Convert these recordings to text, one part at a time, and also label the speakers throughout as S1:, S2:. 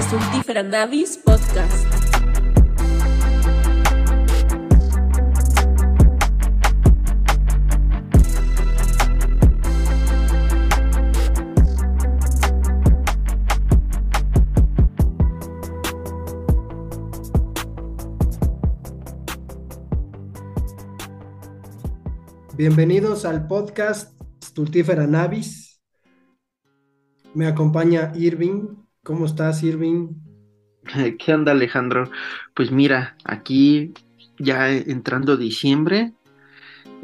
S1: Stultífera Navis Podcast.
S2: Bienvenidos al podcast Stultífera Navis. Me acompaña Irving. ¿Cómo estás, Irving?
S3: ¿Qué onda, Alejandro? Pues mira, aquí ya entrando diciembre,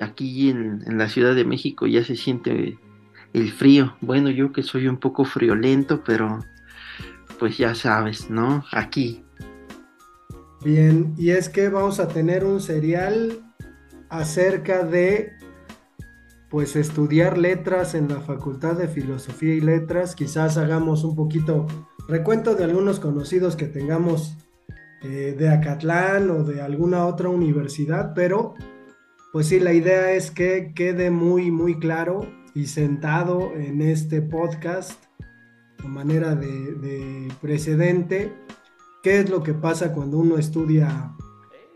S3: aquí en, en la Ciudad de México ya se siente el frío. Bueno, yo que soy un poco friolento, pero pues ya sabes, ¿no? Aquí.
S2: Bien, y es que vamos a tener un serial acerca de pues estudiar letras en la Facultad de Filosofía y Letras. Quizás hagamos un poquito recuento de algunos conocidos que tengamos eh, de Acatlán o de alguna otra universidad, pero pues sí, la idea es que quede muy, muy claro y sentado en este podcast de manera de precedente qué es lo que pasa cuando uno estudia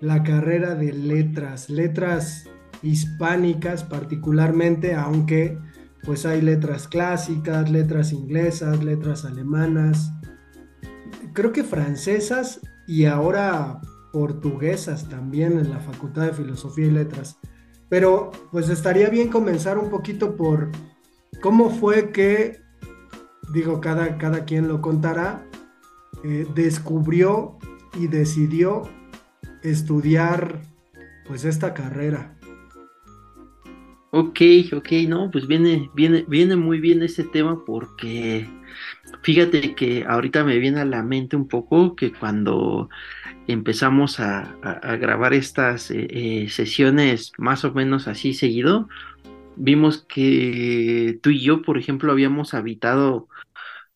S2: la carrera de letras, letras hispánicas particularmente, aunque pues hay letras clásicas, letras inglesas, letras alemanas, creo que francesas y ahora portuguesas también en la Facultad de Filosofía y Letras. Pero pues estaría bien comenzar un poquito por cómo fue que, digo, cada, cada quien lo contará, eh, descubrió y decidió estudiar pues esta carrera.
S3: Ok, ok, no, pues viene, viene, viene muy bien ese tema porque fíjate que ahorita me viene a la mente un poco que cuando empezamos a, grabar estas eh, eh, sesiones más o menos así seguido, vimos que tú y yo, por ejemplo, habíamos habitado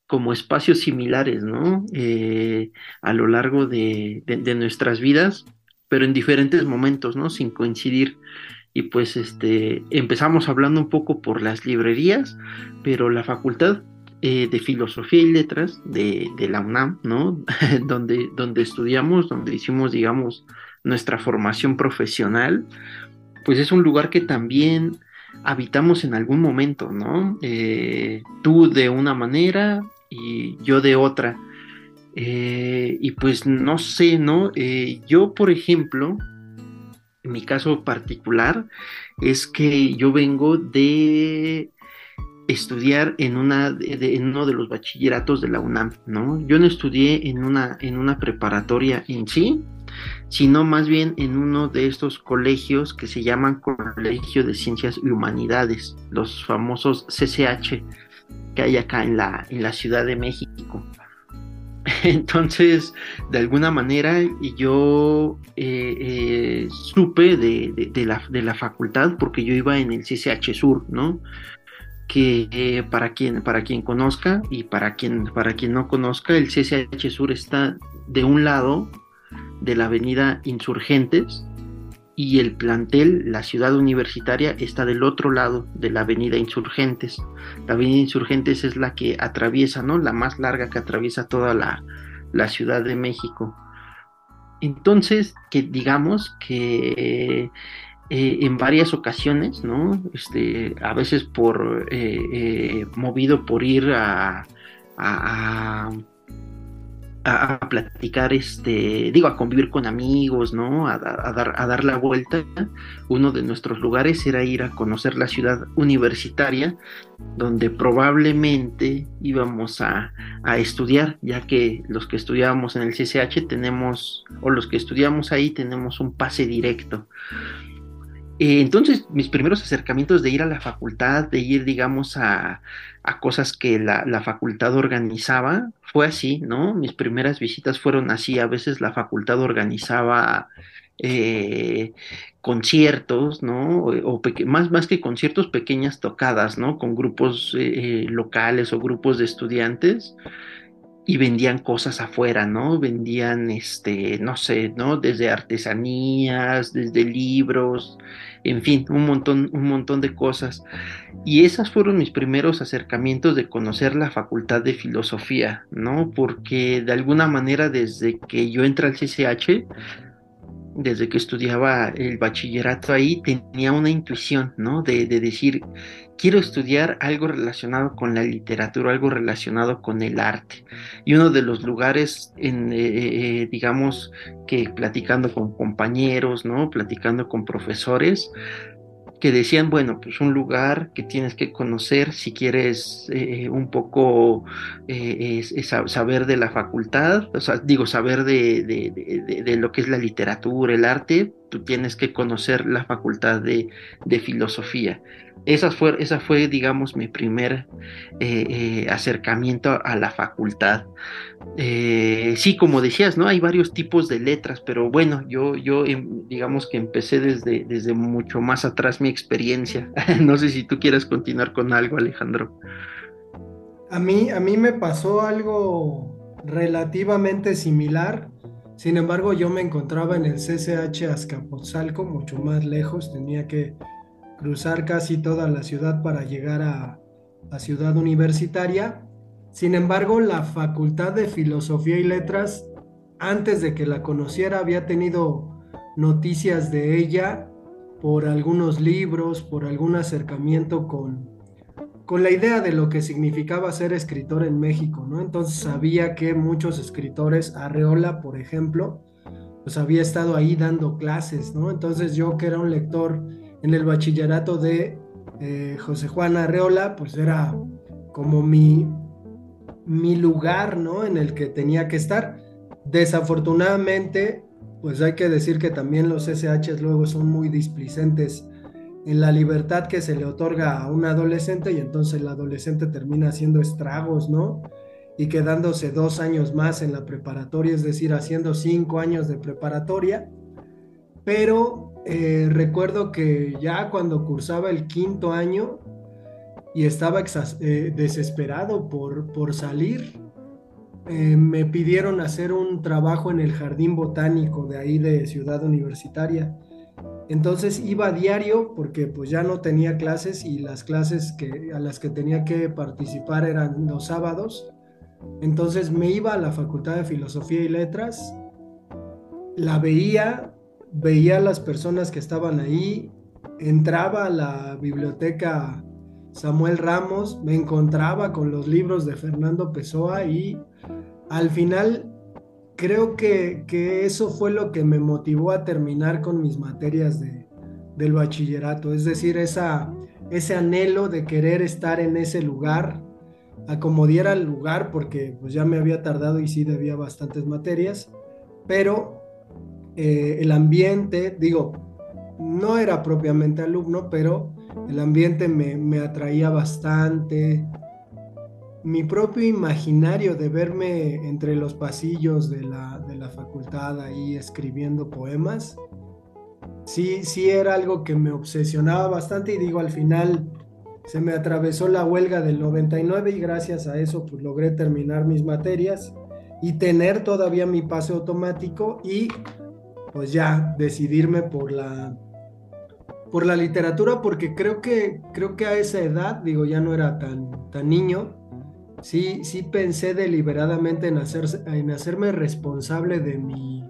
S3: como espacios similares, ¿no? Eh, a lo largo de, de nuestras vidas, pero en diferentes momentos, ¿no? Sin coincidir y pues este empezamos hablando un poco por las librerías, pero la facultad eh, de filosofía y letras de, la UNAM, ¿no? donde, donde estudiamos, donde hicimos, digamos, nuestra formación profesional, pues es un lugar que también habitamos en algún momento, ¿no? Eh, tú de una manera y yo de otra. Eh, y pues no sé, ¿no? yo, por ejemplo, mi caso particular es que yo vengo de estudiar en, una, en uno de los bachilleratos de la UNAM, ¿no? Yo no estudié en una, en una preparatoria en sí, sino más bien en uno de estos colegios que se llaman Colegio de Ciencias y Humanidades, los famosos CCH que hay acá en la, en la Ciudad de México. Entonces, de alguna manera, yo eh, eh, supe de, la, de, la, facultad porque yo iba en el CCH Sur, ¿no? Que eh, para, quien, para quien conozca y para quien, para quien no conozca, el CCH Sur está de un lado de la avenida Insurgentes y el plantel, la ciudad universitaria, está del otro lado de la avenida Insurgentes. La avenida Insurgentes es la que atraviesa, ¿no? La más larga que atraviesa toda la, Ciudad de México. Entonces, que digamos que eh, en varias ocasiones, ¿no? Este, a veces por eh, eh, movido por ir a, platicar, este, digo, a convivir con amigos, ¿no? A, dar, a dar la vuelta. Uno de nuestros lugares era ir a conocer la ciudad universitaria, donde probablemente íbamos a, a estudiar, ya que los que estudiábamos en el CCH tenemos, o los que estudiamos ahí tenemos un pase directo. Eh, entonces, mis primeros acercamientos de ir a la facultad, de ir, digamos, a, cosas que la, facultad organizaba, fue así, ¿no? Mis primeras visitas fueron así. A veces la facultad organizaba eh, conciertos, ¿no? O, más, más que conciertos, pequeñas tocadas, ¿no? Con grupos eh, locales o grupos de estudiantes y vendían cosas afuera, ¿no? Vendían, este, no sé, ¿no? Desde artesanías, desde libros, en fin, un montón, un montón de cosas. Y esas fueron mis primeros acercamientos de conocer la facultad de filosofía, ¿no? Porque de alguna manera desde que yo entré al CCH, desde que estudiaba el bachillerato ahí, tenía una intuición, ¿no? De, decir, quiero estudiar algo relacionado con la literatura, algo relacionado con el arte. Y uno de los lugares, en, eh, eh, digamos, que platicando con compañeros, ¿no? Platicando con profesores, que decían, bueno, pues un lugar que tienes que conocer si quieres eh, un poco eh, saber de la facultad, o sea, digo, saber de, lo que es la literatura, el arte, tú tienes que conocer la facultad de, filosofía. Esa fue, esa fue, digamos, mi primer eh, acercamiento a la facultad. Eh, sí, como decías, ¿no? Hay varios tipos de letras, pero bueno, yo, yo em, digamos que empecé desde, desde mucho más atrás mi experiencia. no sé si tú quieras continuar con algo, Alejandro.
S2: A mí, a mí me pasó algo relativamente similar. Sin embargo, yo me encontraba en el CCH Azcapotzalco, mucho más lejos. Tenía que cruzar casi toda la ciudad para llegar a la ciudad universitaria sin embargo, la Facultad de Filosofía y Letras, antes de que la conociera, había tenido noticias de ella por algunos libros, por algún acercamiento con, con la idea de lo que significaba ser escritor en México, ¿no? Entonces sabía que muchos escritores, Arreola, por ejemplo, pues había estado ahí dando clases, ¿no? Entonces yo que era un lector en el bachillerato de eh, José Juan Arreola, pues era como mi, mi lugar, ¿no? En el que tenía que estar. Desafortunadamente, pues hay que decir que también los SHs luego son muy displicentes en la libertad que se le otorga a un adolescente y entonces el adolescente termina haciendo estragos, ¿no? Y quedándose dos años más en la preparatoria, es decir, haciendo cinco años de preparatoria. Pero eh, recuerdo que ya cuando cursaba el quinto año, y estaba eh, desesperado por, por salir. Eh, me pidieron hacer un trabajo en el jardín botánico de ahí de Ciudad Universitaria. Entonces iba a diario porque pues ya no tenía clases y las clases que, a las que tenía que participar eran los sábados. Entonces me iba a la Facultad de Filosofía y Letras, la veía, veía a las personas que estaban ahí, entraba a la biblioteca Samuel Ramos, me encontraba con los libros de Fernando Pessoa y al final creo que, eso fue lo que me motivó a terminar con mis materias de, del bachillerato, es decir, esa, ese anhelo de querer estar en ese lugar, acomodiera el lugar porque pues ya me había tardado y sí debía bastantes materias, pero eh, el ambiente, digo, no era propiamente alumno, pero el ambiente me, atraía bastante. Mi propio imaginario de verme entre los pasillos de la, de la facultad ahí escribiendo poemas, sí, sí era algo que me obsesionaba bastante y digo, al final se me atravesó la huelga del 99 y gracias a eso pues logré terminar mis materias y tener todavía mi pase automático y pues ya decidirme por la por la literatura porque creo que, creo que a esa edad, digo, ya no era tan, tan niño, sí, sí pensé deliberadamente en, hacer, en hacerme responsable de mi,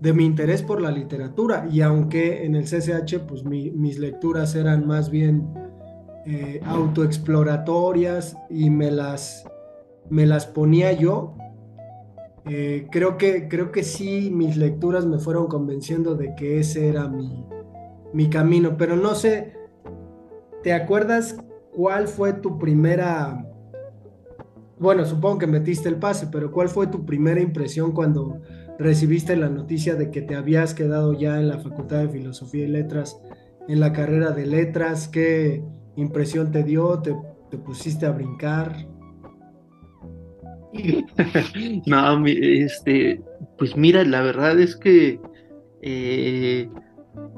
S2: de mi interés por la literatura. Y aunque en el CCH pues mis lecturas eran más bien eh, autoexploratorias y me las, me las ponía yo, eh, creo, que, creo que sí mis lecturas me fueron convenciendo de que ese era mi, mi camino, pero no sé, ¿te acuerdas cuál fue tu primera, bueno, supongo que metiste el pase, pero cuál fue tu primera impresión cuando recibiste la noticia de que te habías quedado ya en la Facultad de Filosofía y Letras, en la carrera de letras? ¿Qué impresión te dio? ¿Te, pusiste a brincar?
S3: no, este, pues mira, la verdad es que eh,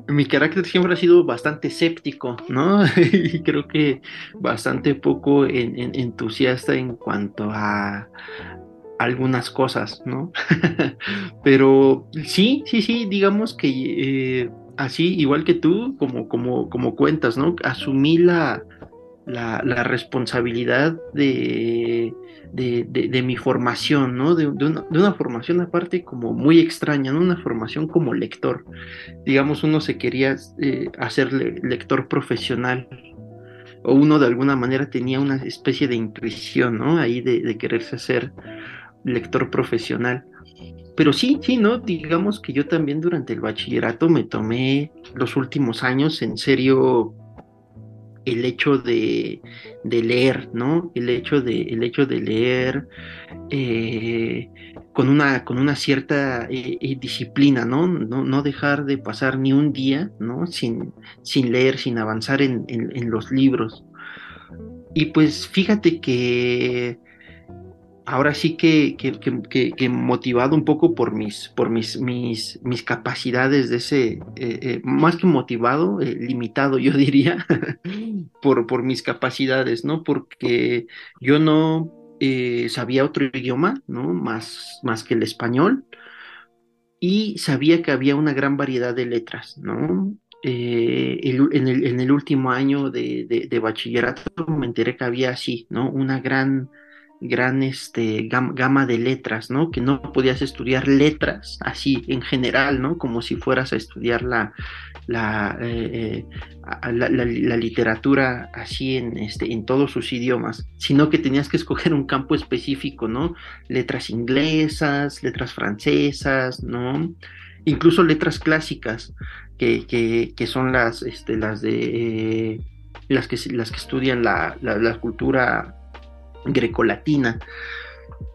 S3: mi carácter siempre ha sido bastante escéptico, ¿no? y creo que bastante poco entusiasta en cuanto a algunas cosas, ¿no? Pero sí, sí, sí, digamos que eh, así, igual que tú, como, como, como cuentas, ¿no? Asumí la, la, responsabilidad de, de, mi formación, ¿no? De, una, formación aparte como muy extraña, ¿no? Una formación como lector. Digamos, uno se quería eh, hacer lector profesional o uno de alguna manera tenía una especie de intuición, ¿no? Ahí de, quererse hacer lector profesional. Pero sí, sí, ¿no? Digamos que yo también durante el bachillerato me tomé los últimos años en serio el hecho de, leer, ¿no? El hecho de, el hecho de leer eh, con, una, con una cierta eh, eh, disciplina, ¿no? ¿no? dejar de pasar ni un día, ¿no? Sin, sin leer, sin avanzar en, en los libros. Y pues fíjate que ahora sí que, que, motivado un poco por mis, por mis, mis, mis capacidades de ese, eh, eh, más que motivado, eh, limitado yo diría, por, por mis capacidades, ¿no? Porque yo no sabía otro idioma, ¿no? Más, más que el español, y sabía que había una gran variedad de letras, ¿no? en, el, en, el, último año de, de, de bachillerato me enteré que había así, ¿no? Una gran gran este, gama de letras, ¿no? Que no podías estudiar letras así en general, ¿no? Como si fueras a estudiar la, la, eh, eh, la, literatura así en, este, en todos sus idiomas, sino que tenías que escoger un campo específico, ¿no? Letras inglesas, letras francesas, ¿no? Incluso letras clásicas, que, que, que son las, este, las de... Eh, las que, las que estudian la, la cultura grecolatina,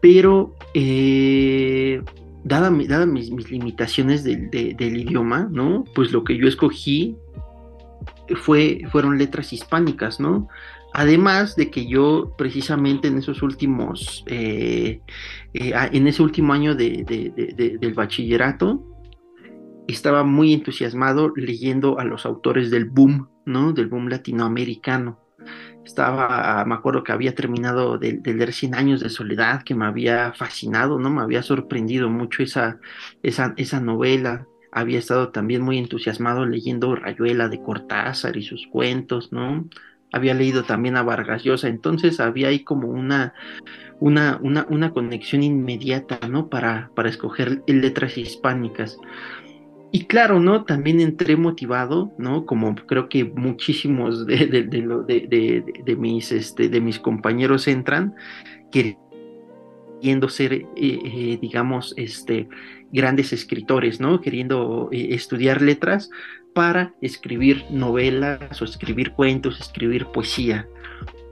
S3: pero eh, dadas mis, limitaciones del idioma, ¿no? Pues lo que yo escogí fue, fueron letras hispánicas, ¿no? Además de que yo precisamente en esos últimos, eh, eh, en ese último año del bachillerato, estaba muy entusiasmado leyendo a los autores del boom, ¿no? Del boom latinoamericano estaba, me acuerdo que había terminado de, leer Cien años de soledad, que me había fascinado, ¿no? Me había sorprendido mucho esa, esa, esa novela. Había estado también muy entusiasmado leyendo Rayuela de Cortázar y sus cuentos, ¿no? Había leído también a Vargas Llosa, entonces había ahí como una, una, una, una conexión inmediata, ¿no? Para, para escoger letras hispánicas. Y claro, ¿no? También entré motivado, ¿no? Como creo que muchísimos de, de, de, mis, este, de mis compañeros entran, queriendo ser, eh, eh, digamos, este, grandes escritores, ¿no? Queriendo eh, estudiar letras para escribir novelas o escribir cuentos, escribir poesía.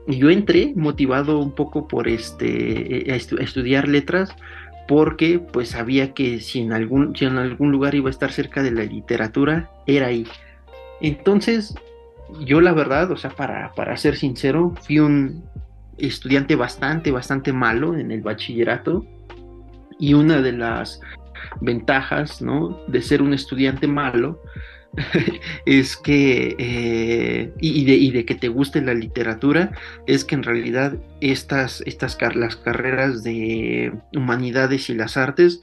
S3: Y yo entré motivado un poco por este, a estudiar letras porque pues sabía que si en algún, si en algún lugar iba a estar cerca de la literatura, era ahí. Entonces, yo la verdad, o sea, para, para ser sincero, fui un estudiante bastante, bastante malo en el bachillerato y una de las ventajas, ¿no? De ser un estudiante malo es que, eh, y, de, que te guste la literatura, es que en realidad estas, estas las carreras de humanidades y las artes,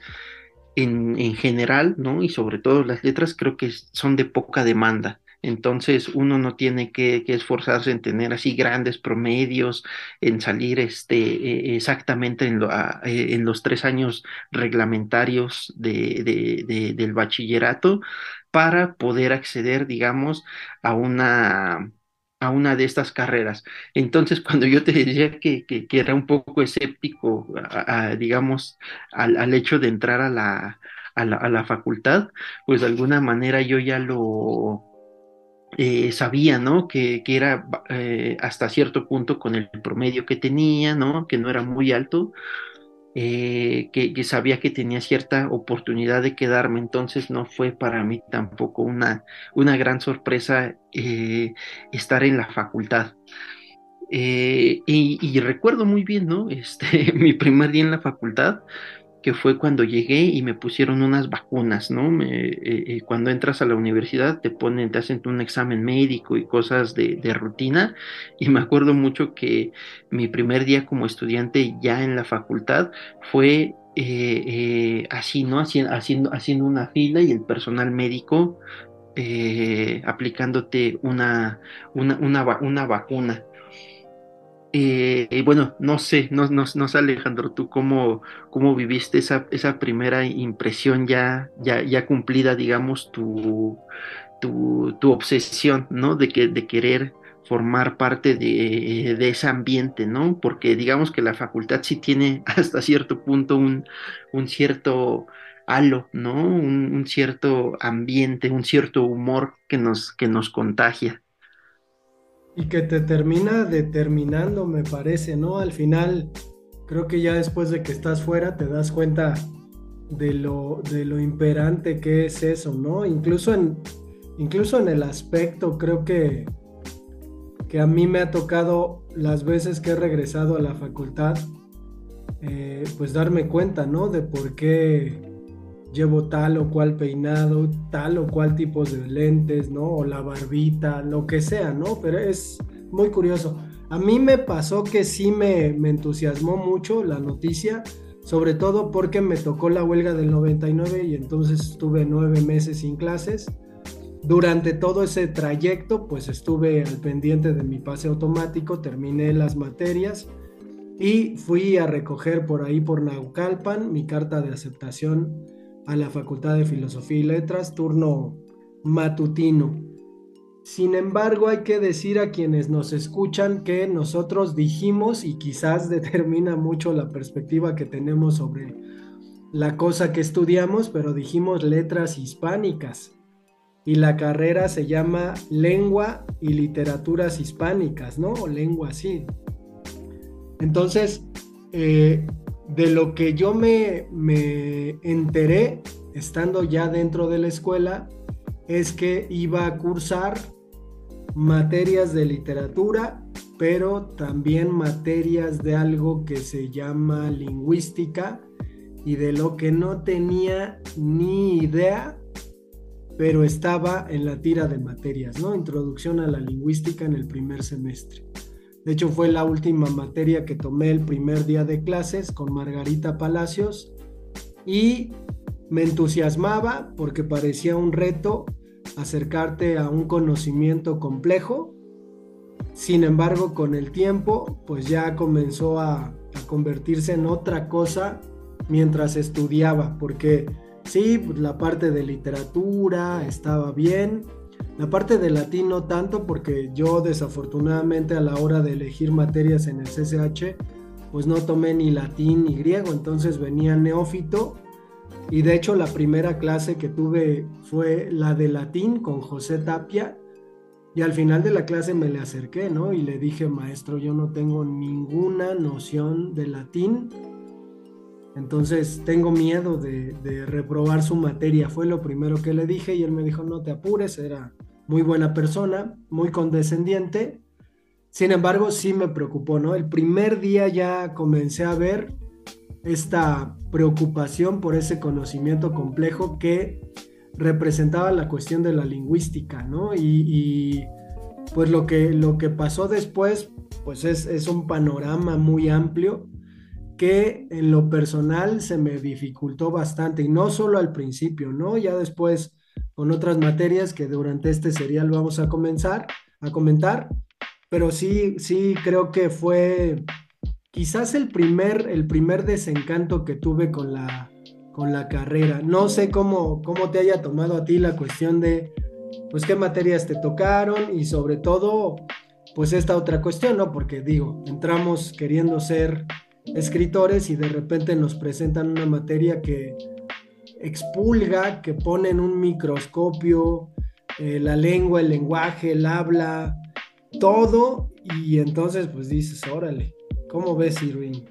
S3: en, general, ¿no? Y sobre todo las letras, creo que son de poca demanda. Entonces uno no tiene que, esforzarse en tener así grandes promedios, en salir este, e, exactamente en, e, en, los tres años reglamentarios de, del bachillerato, para poder acceder, digamos, a una, a una de estas carreras. Entonces, cuando yo te decía que, que, era un poco escéptico, digamos, al, hecho de entrar a la, a la, facultad, pues de alguna manera yo ya lo eh, sabía, ¿no? Que, que era eh, hasta cierto punto con el promedio que tenía, ¿no? Que no era muy alto, eh, que, sabía que tenía cierta oportunidad de quedarme, entonces no fue para mí tampoco una, una gran sorpresa eh, estar en la facultad. Eh, y, y, recuerdo muy bien, ¿no? Este, mi primer día en la facultad, que fue cuando llegué y me pusieron unas vacunas, ¿no? Me, eh, eh, cuando entras a la universidad te ponen, te hacen un examen médico y cosas de, rutina. Y me acuerdo mucho que mi primer día como estudiante ya en la facultad fue eh, así, ¿no? haciendo, haciendo una fila y el personal médico eh, aplicándote una, una, una, vacuna. Eh, y bueno, no sé, no, no, no, sé Alejandro, tú cómo, cómo viviste esa, esa primera impresión ya, ya, ya cumplida, digamos, tu, tu, tu obsesión, ¿no? De, que, de querer formar parte de, de, ese ambiente, ¿no? Porque digamos que la facultad sí tiene hasta cierto punto un, un cierto halo, ¿no? Un, cierto ambiente, un cierto humor que nos, que nos contagia.
S2: Y que te termina determinando, me parece, ¿no? Al final, creo que ya después de que estás fuera te das cuenta de lo, de lo imperante que es eso, ¿no? Incluso en, incluso en el aspecto, creo que, que a mí me ha tocado las veces que he regresado a la facultad, eh, pues darme cuenta, ¿no? De por qué llevo tal o cual peinado, tal o cual tipo de lentes, ¿no? O la barbita, lo que sea, ¿no? Pero es muy curioso. A mí me pasó que sí me, me entusiasmó mucho la noticia, sobre todo porque me tocó la huelga del 99 y entonces estuve nueve meses sin clases. Durante todo ese trayecto, pues estuve al pendiente de mi pase automático, terminé las materias y fui a recoger por ahí por Naucalpan mi carta de aceptación a la Facultad de Filosofía y Letras, turno matutino. Sin embargo, hay que decir a quienes nos escuchan que nosotros dijimos, y quizás determina mucho la perspectiva que tenemos sobre la cosa que estudiamos, pero dijimos letras hispánicas. Y la carrera se llama Lengua y Literaturas Hispánicas, ¿no? O lengua así. Entonces, eh, de lo que yo me, enteré estando ya dentro de la escuela es que iba a cursar materias de literatura, pero también materias de algo que se llama lingüística y de lo que no tenía ni idea, pero estaba en la tira de materias, ¿no? Introducción a la lingüística en el primer semestre. De hecho, fue la última materia que tomé el primer día de clases con Margarita Palacios y me entusiasmaba porque parecía un reto acercarte a un conocimiento complejo. Sin embargo, con el tiempo, pues ya comenzó a, a convertirse en otra cosa mientras estudiaba, porque sí, pues la parte de literatura estaba bien, la parte de latín no tanto porque yo desafortunadamente a la hora de elegir materias en el CCH pues no tomé ni latín ni griego, entonces venía neófito. Y de hecho la primera clase que tuve fue la de latín con José Tapia. Y al final de la clase me le acerqué, ¿no? Y le dije, maestro, yo no tengo ninguna noción de latín, entonces tengo miedo de, reprobar su materia. Fue lo primero que le dije y él me dijo, no te apures, era muy buena persona, muy condescendiente. Sin embargo, sí me preocupó, ¿no? El primer día ya comencé a ver esta preocupación por ese conocimiento complejo que representaba la cuestión de la lingüística, ¿no? Y, pues lo que, lo que pasó después, pues es, es un panorama muy amplio que en lo personal se me dificultó bastante y no solo al principio, ¿no? Ya después con otras materias que durante este serial vamos a comenzar a comentar, pero sí, sí creo que fue quizás el primer, el primer desencanto que tuve con la, con la carrera. No sé cómo, cómo te haya tomado a ti la cuestión de, pues, qué materias te tocaron y sobre todo, pues, esta otra cuestión, ¿no? Porque digo, entramos queriendo ser escritores y de repente nos presentan una materia que expulga, que pone en un microscopio eh, la lengua, el lenguaje, el habla, todo, y entonces pues dices, órale, ¿cómo ves, Irving?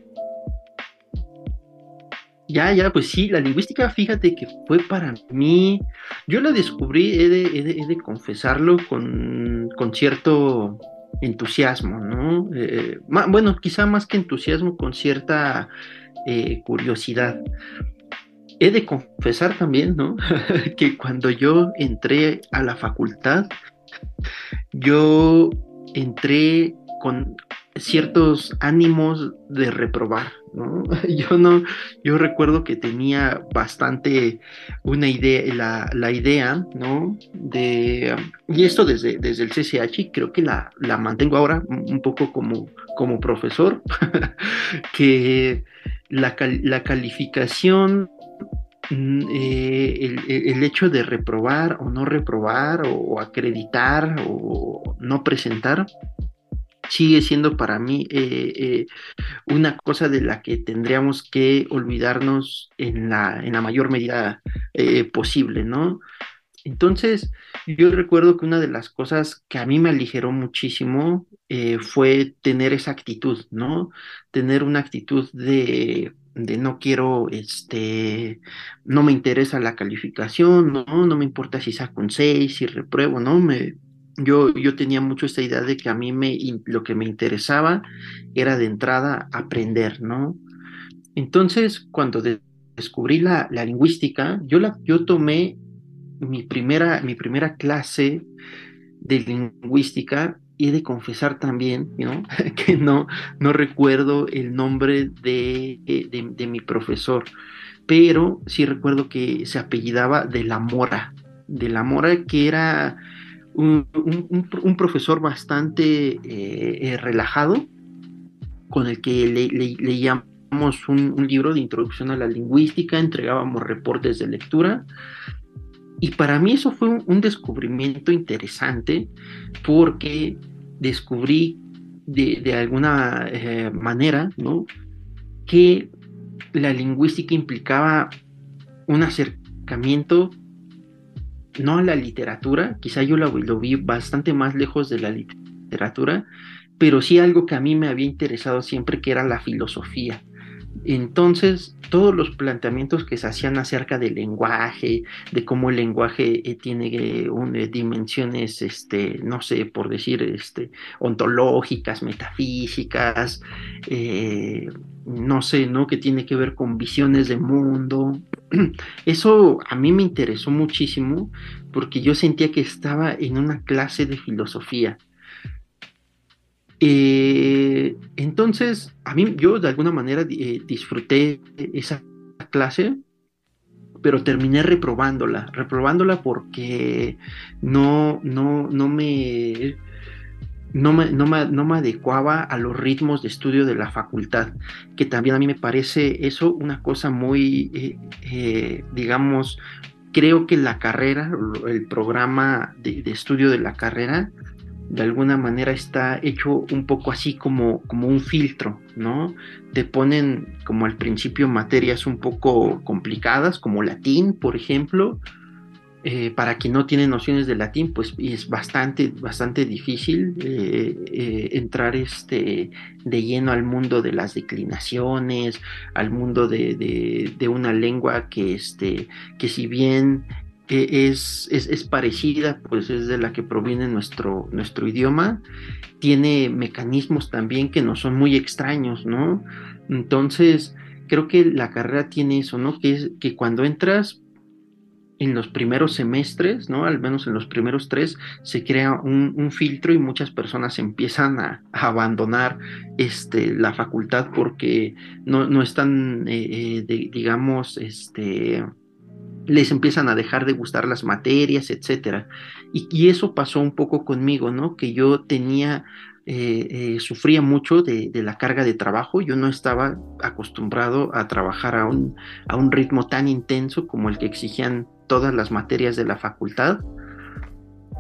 S3: Ya, ya, pues sí, la lingüística, fíjate que fue para mí, yo la descubrí, he de, confesarlo, con, con cierto entusiasmo, ¿no? Eh, bueno, quizá más que entusiasmo, con cierta eh, curiosidad. He de confesar también, ¿no? que cuando yo entré a la facultad, yo entré con ciertos ánimos de reprobar, ¿no? Yo no, yo recuerdo que tenía bastante una idea, la, la idea, ¿no? De, y esto desde, desde el CCH, creo que la, la mantengo ahora un poco como, como profesor, que la, la calificación mm, eh, el, el, hecho de reprobar o no reprobar o acreditar o no presentar sigue siendo para mí eh, eh, una cosa de la que tendríamos que olvidarnos en la, en la mayor medida eh, posible, ¿no? Entonces, yo recuerdo que una de las cosas que a mí me aligeró muchísimo fue tener esa actitud, ¿no? Tener una actitud de, de no quiero, este, no me interesa la calificación, ¿no? No me importa si saco un 6, si repruebo, ¿no? Me, yo, yo tenía mucho esta idea de que a mí me, lo que me interesaba era de entrada aprender, ¿no? Entonces, cuando descubrí la, la, lingüística, yo, la, yo tomé mi primera, mi primera clase de lingüística y he de confesar también, ¿no? que no, no recuerdo el nombre de, de, de, mi profesor, pero sí recuerdo que se apellidaba de la Mora, de la Mora que era un, profesor bastante eh, eh, relajado, con el que leíamos un, libro de introducción a la lingüística, entregábamos reportes de lectura. Y para mí eso fue un, descubrimiento interesante porque descubrí de, alguna eh, manera ¿no? que la lingüística implicaba un acercamiento no a la literatura, quizá yo lo, lo, vi bastante más lejos de la literatura, pero sí algo que a mí me había interesado siempre, que era la filosofía. Entonces, todos los planteamientos que se hacían acerca del lenguaje, de cómo el lenguaje eh, tiene eh, eh, dimensiones, este, no sé, por decir, este, ontológicas, metafísicas, no sé, ¿no? Que tiene que ver con visiones de mundo. Eso a mí me interesó muchísimo porque yo sentía que estaba en una clase de filosofía eh, entonces, a mí, yo de alguna manera eh, disfruté esa clase, pero terminé reprobándola, reprobándola porque no, no, no me, no me, no me, adecuaba a los ritmos de estudio de la facultad, que también a mí me parece eso una cosa muy, eh, digamos, creo que la carrera, el programa de, estudio de la carrera, de alguna manera está hecho un poco así como, como un filtro, ¿no? Te ponen como al principio materias un poco complicadas, como latín, por ejemplo. Eh, para quien no tiene nociones de latín, pues es bastante, bastante difícil eh, eh, entrar este, de lleno al mundo de las declinaciones, al mundo de, de una lengua que, este, que si bien es, es, parecida, pues es de la que proviene nuestro, nuestro idioma, tiene mecanismos también que no son muy extraños, ¿no? Entonces, creo que la carrera tiene eso, ¿no? Que es que cuando entras en los primeros semestres, ¿no? Al menos en los primeros tres, se crea un, filtro y muchas personas empiezan a, abandonar este, la facultad porque no, no están, eh, eh, digamos, este, les empiezan a dejar de gustar las materias, etcétera. Y, eso pasó un poco conmigo, ¿no? Que yo tenía, eh, eh, sufría mucho de, la carga de trabajo, yo no estaba acostumbrado a trabajar a un, a un ritmo tan intenso como el que exigían todas las materias de la facultad.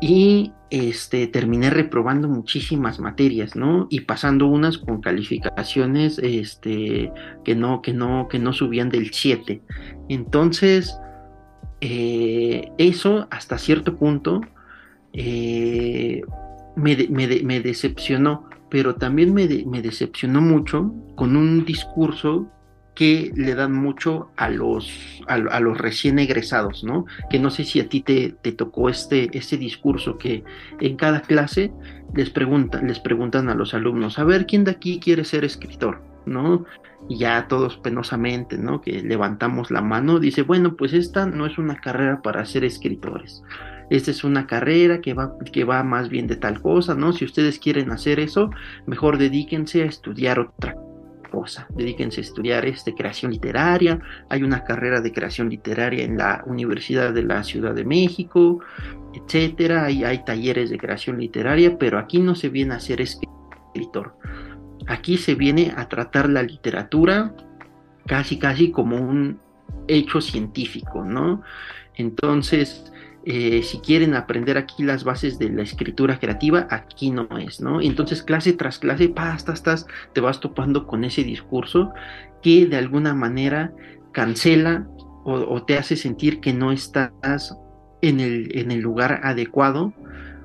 S3: Y este, terminé reprobando muchísimas materias, ¿no? Y pasando unas con calificaciones este, que, no, que, no, que no subían del 7. Entonces, eh, eso hasta cierto punto eh, me, decepcionó, pero también me, decepcionó mucho con un discurso que le dan mucho a los, a, los recién egresados, ¿no? Que no sé si a ti te, te, tocó este, este discurso que en cada clase les preguntan, les preguntan a los alumnos, a ver, ¿quién de aquí quiere ser escritor? ¿No? Y ya todos penosamente, ¿no? Que levantamos la mano, dice, bueno, pues esta no es una carrera para ser escritores. esta es una carrera que va, que va más bien de tal cosa, ¿no? Si ustedes quieren hacer eso, mejor dedíquense a estudiar otra cosa, dedíquense a estudiar este, creación literaria, hay una carrera de creación literaria en la Universidad de la Ciudad de México, etcétera, hay, hay talleres de creación literaria, pero aquí no se viene a ser escritor, aquí se viene a tratar la literatura casi casi como un hecho científico, ¿no? Entonces, eh, si quieren aprender aquí las bases de la escritura creativa, aquí no es, ¿no? Entonces, clase tras clase, pasta, estás, te vas topando con ese discurso que de alguna manera cancela o, te hace sentir que no estás en el, en el lugar adecuado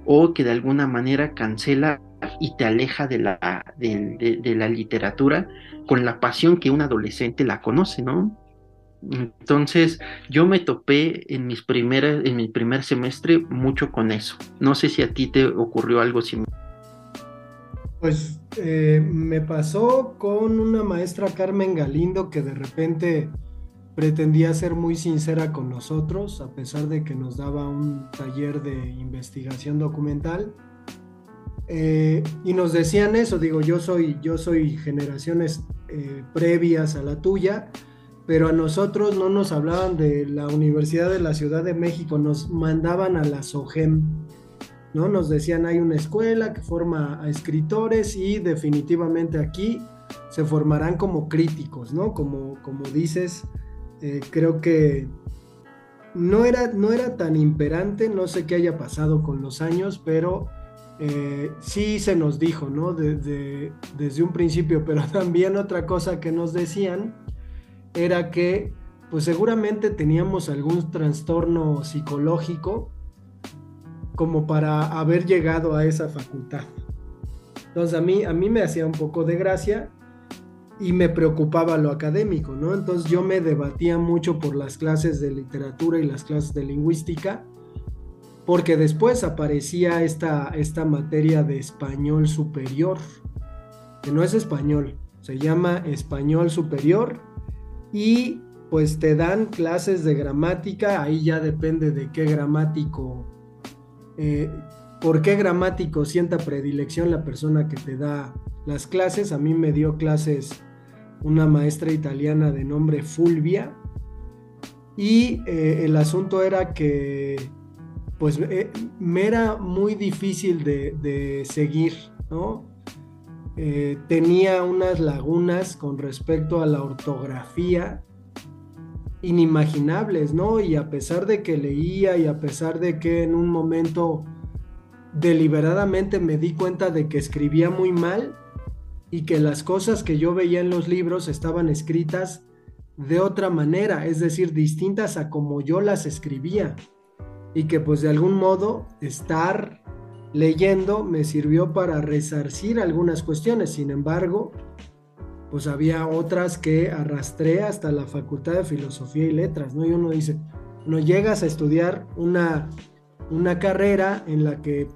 S3: o que de alguna manera cancela y te aleja de la, de la literatura con la pasión que un adolescente la conoce, ¿no? Entonces, yo me topé en mis primeras, en mi primer semestre mucho con eso. No sé si a ti te ocurrió algo similar.
S2: Pues eh, me pasó con una maestra Carmen Galindo que de repente pretendía ser muy sincera con nosotros, a pesar de que nos daba un taller de investigación documental. Eh, y nos decían eso, digo, yo soy, yo soy generaciones eh, previas a la tuya, pero a nosotros no nos hablaban de la Universidad de la Ciudad de México, nos mandaban a la SOGEM, ¿no? Nos decían hay una escuela que forma a escritores y definitivamente aquí se formarán como críticos, ¿no? Como, como dices, eh, creo que no era, no era tan imperante, no sé qué haya pasado con los años, pero eh, sí se nos dijo, ¿no? desde un principio, pero también otra cosa que nos decían era que pues seguramente teníamos algún trastorno psicológico como para haber llegado a esa facultad. Entonces a mí, a mí me hacía un poco de gracia y me preocupaba lo académico, ¿no? Entonces yo me debatía mucho por las clases de literatura y las clases de lingüística, porque después aparecía esta, esta materia de español superior, que no es español, se llama español superior y pues te dan clases de gramática, ahí ya depende de qué gramático, eh, por qué gramático sienta predilección la persona que te da las clases. A mí me dio clases una maestra italiana de nombre Fulvia y eh, el asunto era que pues eh, me era muy difícil de, seguir, ¿no? Eh, tenía unas lagunas con respecto a la ortografía inimaginables, ¿no? Y a pesar de que leía y a pesar de que en un momento deliberadamente me di cuenta de que escribía muy mal y que las cosas que yo veía en los libros estaban escritas de otra manera, es decir, distintas a como yo las escribía y que pues de algún modo estar leyendo me sirvió para resarcir algunas cuestiones, sin embargo, pues había otras que arrastré hasta la Facultad de Filosofía y Letras, ¿no? Y uno dice, no llegas a estudiar una, una carrera en la que...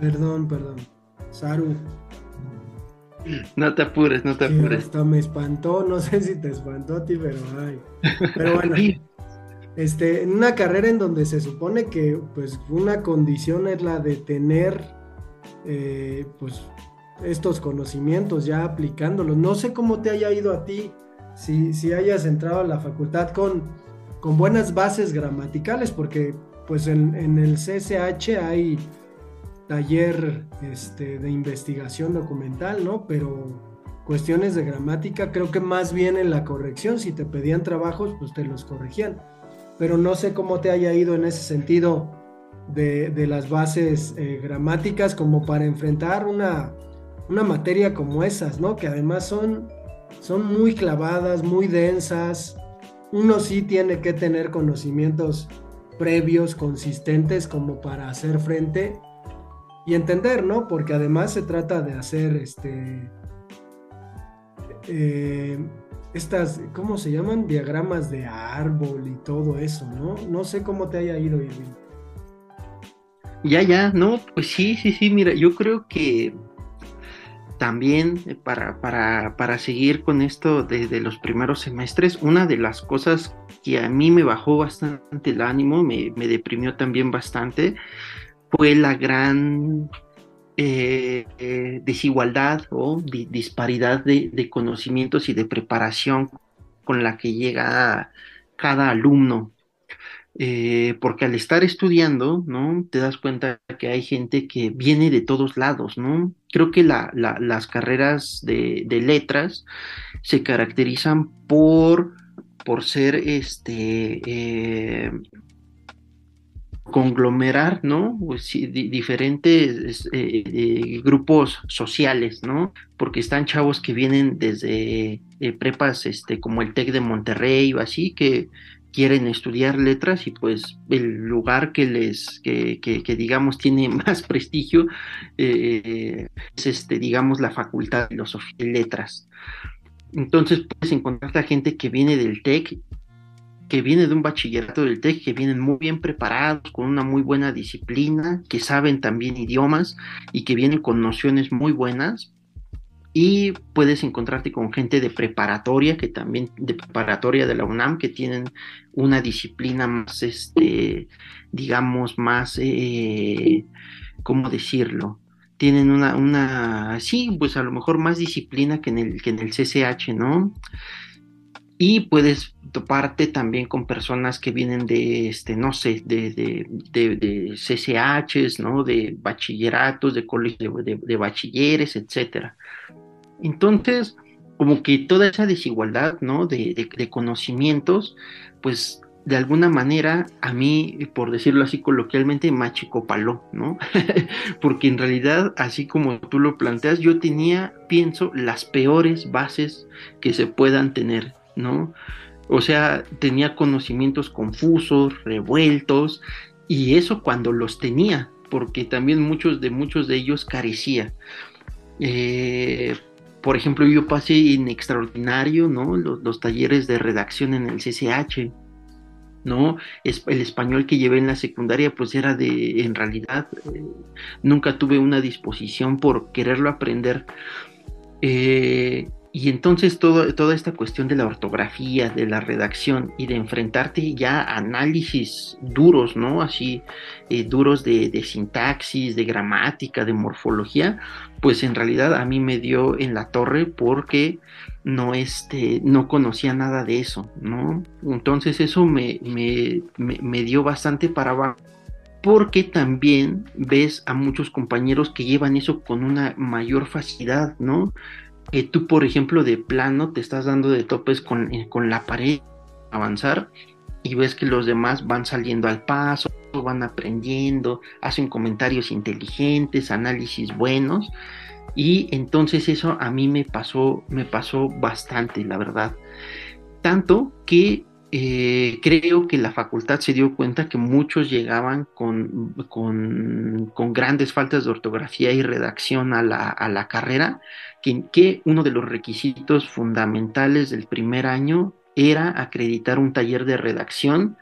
S2: Perdón, perdón. Saru.
S3: No te apures, no te apures.
S2: Hasta me espantó, no sé si te espantó a ti, pero ay. Pero bueno, este, en una carrera en donde se supone que pues una condición es la de tener eh, pues estos conocimientos ya aplicándolos. No sé cómo te haya ido a ti, si, si hayas entrado a la facultad con, con buenas bases gramaticales, porque pues en, en el CSH hay taller este, de investigación documental, ¿no? Pero cuestiones de gramática, creo que más bien en la corrección, si te pedían trabajos, pues te los corregían pero no sé cómo te haya ido en ese sentido de, las bases eh, gramáticas como para enfrentar una, materia como esas, ¿no? Que además son, son muy clavadas, muy densas. Uno sí tiene que tener conocimientos previos, consistentes, como para hacer frente y entender, ¿no? Porque además se trata de hacer este... Eh, estas, ¿cómo se llaman? Diagramas de árbol y todo eso, ¿no? No sé cómo te haya ido, Irving.
S3: Ya, ya, no, pues sí, sí, sí, mira, yo creo que también eh, para, para, para, seguir con esto desde los primeros semestres, una de las cosas que a mí me bajó bastante el ánimo, me, me deprimió también bastante, fue la gran eh, eh, desigualdad o disparidad de, de, conocimientos y de preparación con la que llega cada alumno eh, porque al estar estudiando, ¿no? Te das cuenta que hay gente que viene de todos lados, ¿no? Creo que las carreras de, letras se caracterizan por, por ser este conglomerar, ¿no? Pues, diferentes eh, grupos sociales, ¿no? Porque están chavos que vienen desde prepas, este, como el TEC de Monterrey o así, que quieren estudiar letras y pues el lugar que les, que, que, digamos tiene más prestigio eh, es este, digamos, la Facultad de Filosofía y Letras. Entonces puedes encontrar a gente que viene del TEC, que viene de un bachillerato del TEC, que vienen muy bien preparados, con una muy buena disciplina, que saben también idiomas y que vienen con nociones muy buenas, y puedes encontrarte con gente de preparatoria, que también de preparatoria de la UNAM, que tienen una disciplina más, este, digamos, más, eh, ¿cómo decirlo? Tienen una, una, sí, pues a lo mejor más disciplina que en el, que en el CCH, ¿no? Y puedes toparte también con personas que vienen de, este, no sé, de, de, de, CCHs, ¿no? De bachilleratos, de colegios de, bachilleres, etcétera. Entonces, como que toda esa desigualdad, ¿no? De, conocimientos, pues de alguna manera a mí, por decirlo así coloquialmente, me achicopaló, ¿no? Porque en realidad, así como tú lo planteas, yo tenía, pienso, las peores bases que se puedan tener, ¿no? O sea, tenía conocimientos confusos, revueltos, y eso cuando los tenía, porque también muchos de muchos de ellos carecía. Eh, por ejemplo, yo pasé en extraordinario, ¿no? Los, talleres de redacción en el CCH, ¿no? Es, el español que llevé en la secundaria, pues era de, en realidad, eh, nunca tuve una disposición por quererlo aprender. Eh, y entonces toda esta cuestión de la ortografía, de la redacción y de enfrentarte ya a análisis duros, ¿no? Así, eh, duros de, sintaxis, de gramática, de morfología, pues en realidad a mí me dio en la torre porque no, este, no conocía nada de eso, ¿no? Entonces eso me, me, me dio bastante para abajo porque también ves a muchos compañeros que llevan eso con una mayor facilidad, ¿no? Tú, por ejemplo, de plano te estás dando de topes con, eh, con la pared, avanzar, y ves que los demás van saliendo al paso, van aprendiendo, hacen comentarios inteligentes, análisis buenos, y entonces eso a mí me pasó, me pasó bastante, la verdad. Tanto que eh, creo que la facultad se dio cuenta que muchos llegaban con, con, con grandes faltas de ortografía y redacción a la, a la carrera, que, uno de los requisitos fundamentales del primer año era acreditar un taller de redacción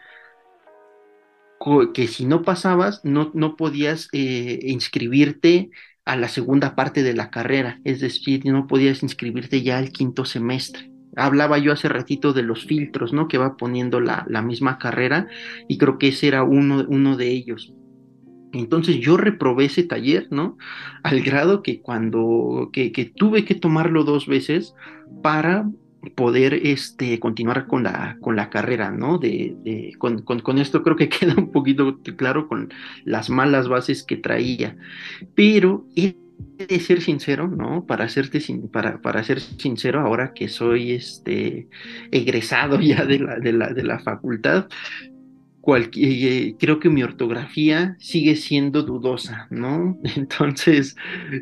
S3: que si no pasabas no, no podías eh, inscribirte a la segunda parte de la carrera, es decir, no podías inscribirte ya al quinto semestre hablaba yo hace ratito de los filtros, ¿no? Que va poniendo la, la misma carrera y creo que ese era uno, uno de ellos. Entonces yo reprobé ese taller, ¿no? Al grado que cuando, que, tuve que tomarlo dos veces para poder este, continuar con la, con la carrera, ¿no? De, con, con, con, esto creo que queda un poquito claro con las malas bases que traía. Pero de ser sincero, ¿no? Para serte para, para ser sincero, ahora que soy este egresado ya de la, de la, de la facultad, eh, creo que mi ortografía sigue siendo dudosa, ¿no? Entonces,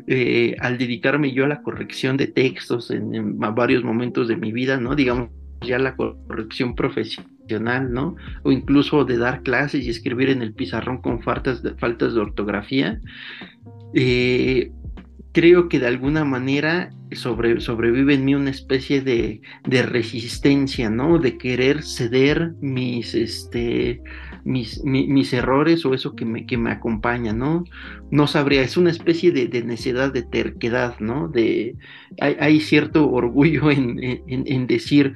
S3: eh, al dedicarme yo a la corrección de textos en, varios momentos de mi vida, ¿no? Digamos ya la corrección profesional, ¿no? O incluso de dar clases y escribir en el pizarrón con faltas de, faltas de ortografía. Eh, creo que de alguna manera sobrevive en mí una especie de, resistencia, ¿no? De querer ceder mis, este, mis, mis errores o eso que me, que me acompaña, ¿no? No sabría, es una especie de, de necedad, de terquedad, ¿no? De, hay, cierto orgullo en, en, decir,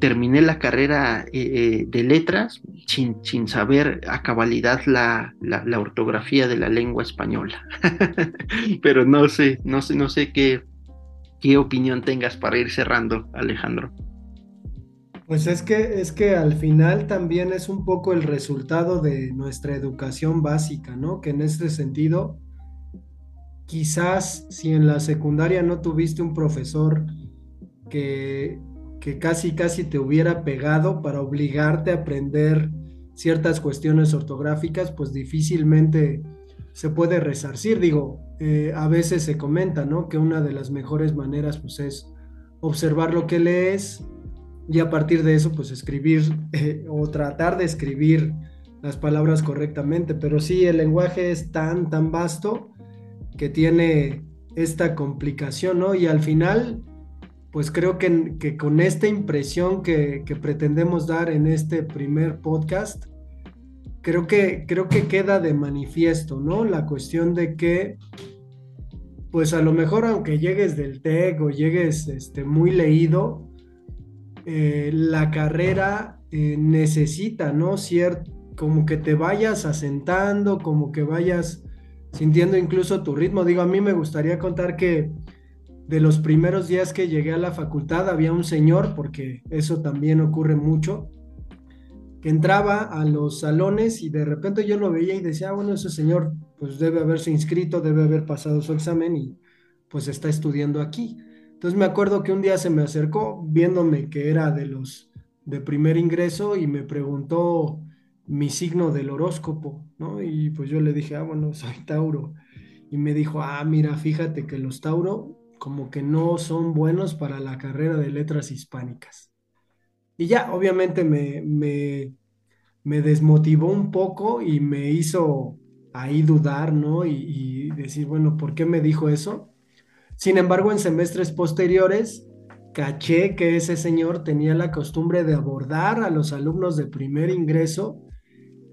S3: terminé la carrera eh, eh, de letras sin, sin, saber a cabalidad la, la, la ortografía de la lengua española. Pero no sé, no sé, no sé qué, qué opinión tengas para ir cerrando, Alejandro.
S2: Pues es que, es que al final también es un poco el resultado de nuestra educación básica, ¿no? Que en este sentido, quizás si en la secundaria no tuviste un profesor que, que casi, casi te hubiera pegado para obligarte a aprender ciertas cuestiones ortográficas, pues difícilmente se puede resarcir. Digo, eh, a veces se comenta, ¿no? Que una de las mejores maneras, pues es observar lo que lees, y a partir de eso pues escribir eh, o tratar de escribir las palabras correctamente, pero sí el lenguaje es tan, tan vasto que tiene esta complicación, ¿no? Y al final, pues creo que, que con esta impresión que, que, pretendemos dar en este primer podcast, creo que, creo que queda de manifiesto, ¿no? La cuestión de que, pues a lo mejor aunque llegues del TEC o llegues este, muy leído, eh, la carrera eh, necesita, ¿no? Cierto, como que te vayas asentando, como que vayas sintiendo incluso tu ritmo. Digo, a mí me gustaría contar que de los primeros días que llegué a la facultad había un señor, porque eso también ocurre mucho, que entraba a los salones y de repente yo lo veía y decía, ah, bueno, ese señor pues debe haberse inscrito, debe haber pasado su examen y pues está estudiando aquí. Entonces me acuerdo que un día se me acercó viéndome que era de los de primer ingreso y me preguntó mi signo del horóscopo, ¿no? Y pues yo le dije, ah, bueno, soy Tauro. Y me dijo, ah, mira, fíjate que los Tauro como que no son buenos para la carrera de letras hispánicas. Y ya, obviamente me, me, desmotivó un poco y me hizo ahí dudar, ¿no? Y decir, bueno, ¿por qué me dijo eso? Sin embargo, en semestres posteriores, caché que ese señor tenía la costumbre de abordar a los alumnos de primer ingreso,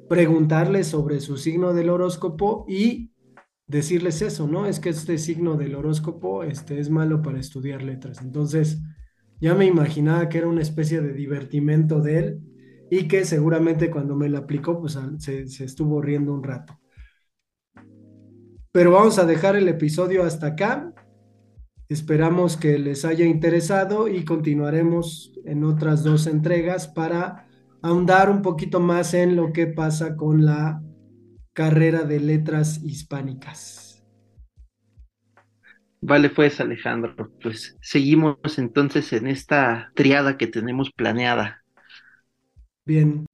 S2: preguntarles sobre su signo del horóscopo y decirles eso, ¿no? Es que este signo del horóscopo este, es malo para estudiar letras. Entonces, ya me imaginaba que era una especie de divertimento de él y que seguramente cuando me lo aplicó, pues se, se estuvo riendo un rato. Pero vamos a dejar el episodio hasta acá. Esperamos que les haya interesado y continuaremos en otras dos entregas para ahondar un poquito más en lo que pasa con la carrera de letras hispánicas.
S3: Vale, pues Alejandro, pues seguimos entonces en esta triada que tenemos planeada.
S2: Bien.